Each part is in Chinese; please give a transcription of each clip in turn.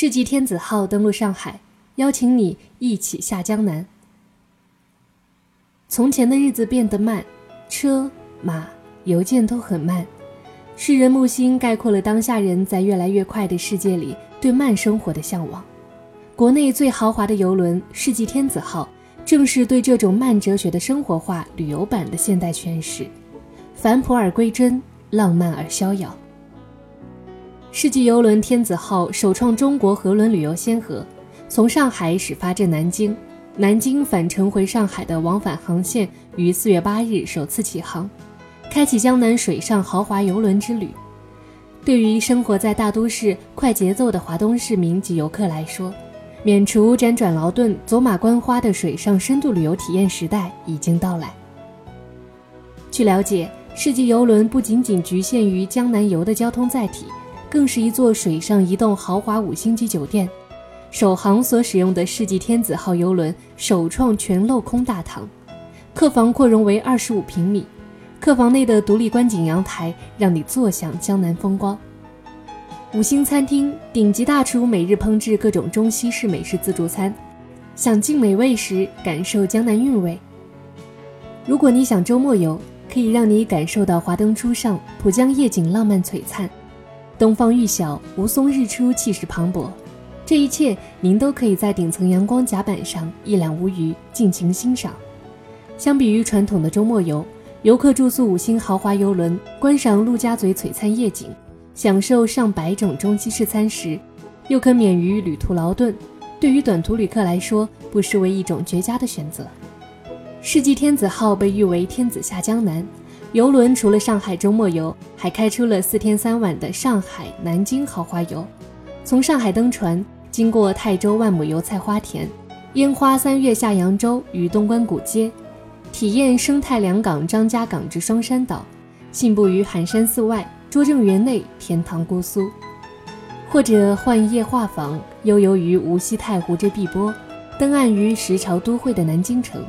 世纪天子号登陆上海，邀请你一起下江南。从前的日子变得慢，车马邮件都很慢。世人木星概括了当下人在越来越快的世界里对慢生活的向往。国内最豪华的游轮世纪天子号，正是对这种慢哲学的生活化旅游版的现代诠释，返璞而归真，浪漫而逍遥。世纪游轮天子号首创中国河轮旅游先河，从上海始发至南京，南京返程回上海的往返航线于四月八日首次起航。开启江南水上豪华游轮之旅，对于生活在大都市快节奏的华东市民及游客来说，免除辗转劳顿、走马观花的水上深度旅游体验时代已经到来。据了解，世纪游轮不仅仅局限于江南游的交通载体，更是一座水上移动豪华五星级酒店。首航所使用的世纪天子号游轮首创全镂空大堂，客房扩容为二十五平米。客房内的独立观景阳台，让你坐享江南风光。五星餐厅，顶级大厨每日烹制各种中西式美食自助餐，享尽美味时感受江南韵味。如果你想周末游，可以让你感受到华灯初上，浦江夜景浪漫璀璨，东方欲晓，吴淞日出气势磅礴。这一切您都可以在顶层阳光甲板上一览无余，尽情欣赏。相比于传统的周末游。游客住宿五星豪华游轮，观赏陆家嘴璀璨夜景，享受上百种中西式餐食，又可免于旅途劳顿，对于短途旅客来说，不失为一种绝佳的选择。世纪天子号被誉为“天子下江南”游轮，除了上海周末游，还开出了四天三晚的上海、南京豪华游。从上海登船，经过泰州万亩油菜花田，烟花三月下扬州与东关古街。体验生态良港张家港至双山岛，信步于寒山寺外、拙政园内，天堂姑苏；或者换夜画舫，悠游于无锡太湖之碧波，登岸于十朝都会的南京城，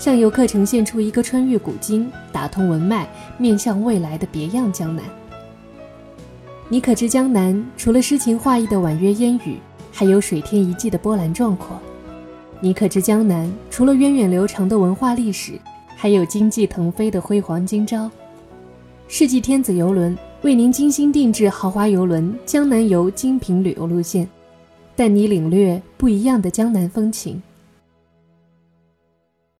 向游客呈现出一个穿越古今、打通文脉、面向未来的别样江南。你可知江南除了诗情画意的婉约烟雨，还有水天一季的波澜壮阔？你可知江南除了源远流长的文化历史，还有经济腾飞的辉煌今朝？世纪天子游轮为您精心定制豪华游轮江南游精品旅游路线，带你领略不一样的江南风情。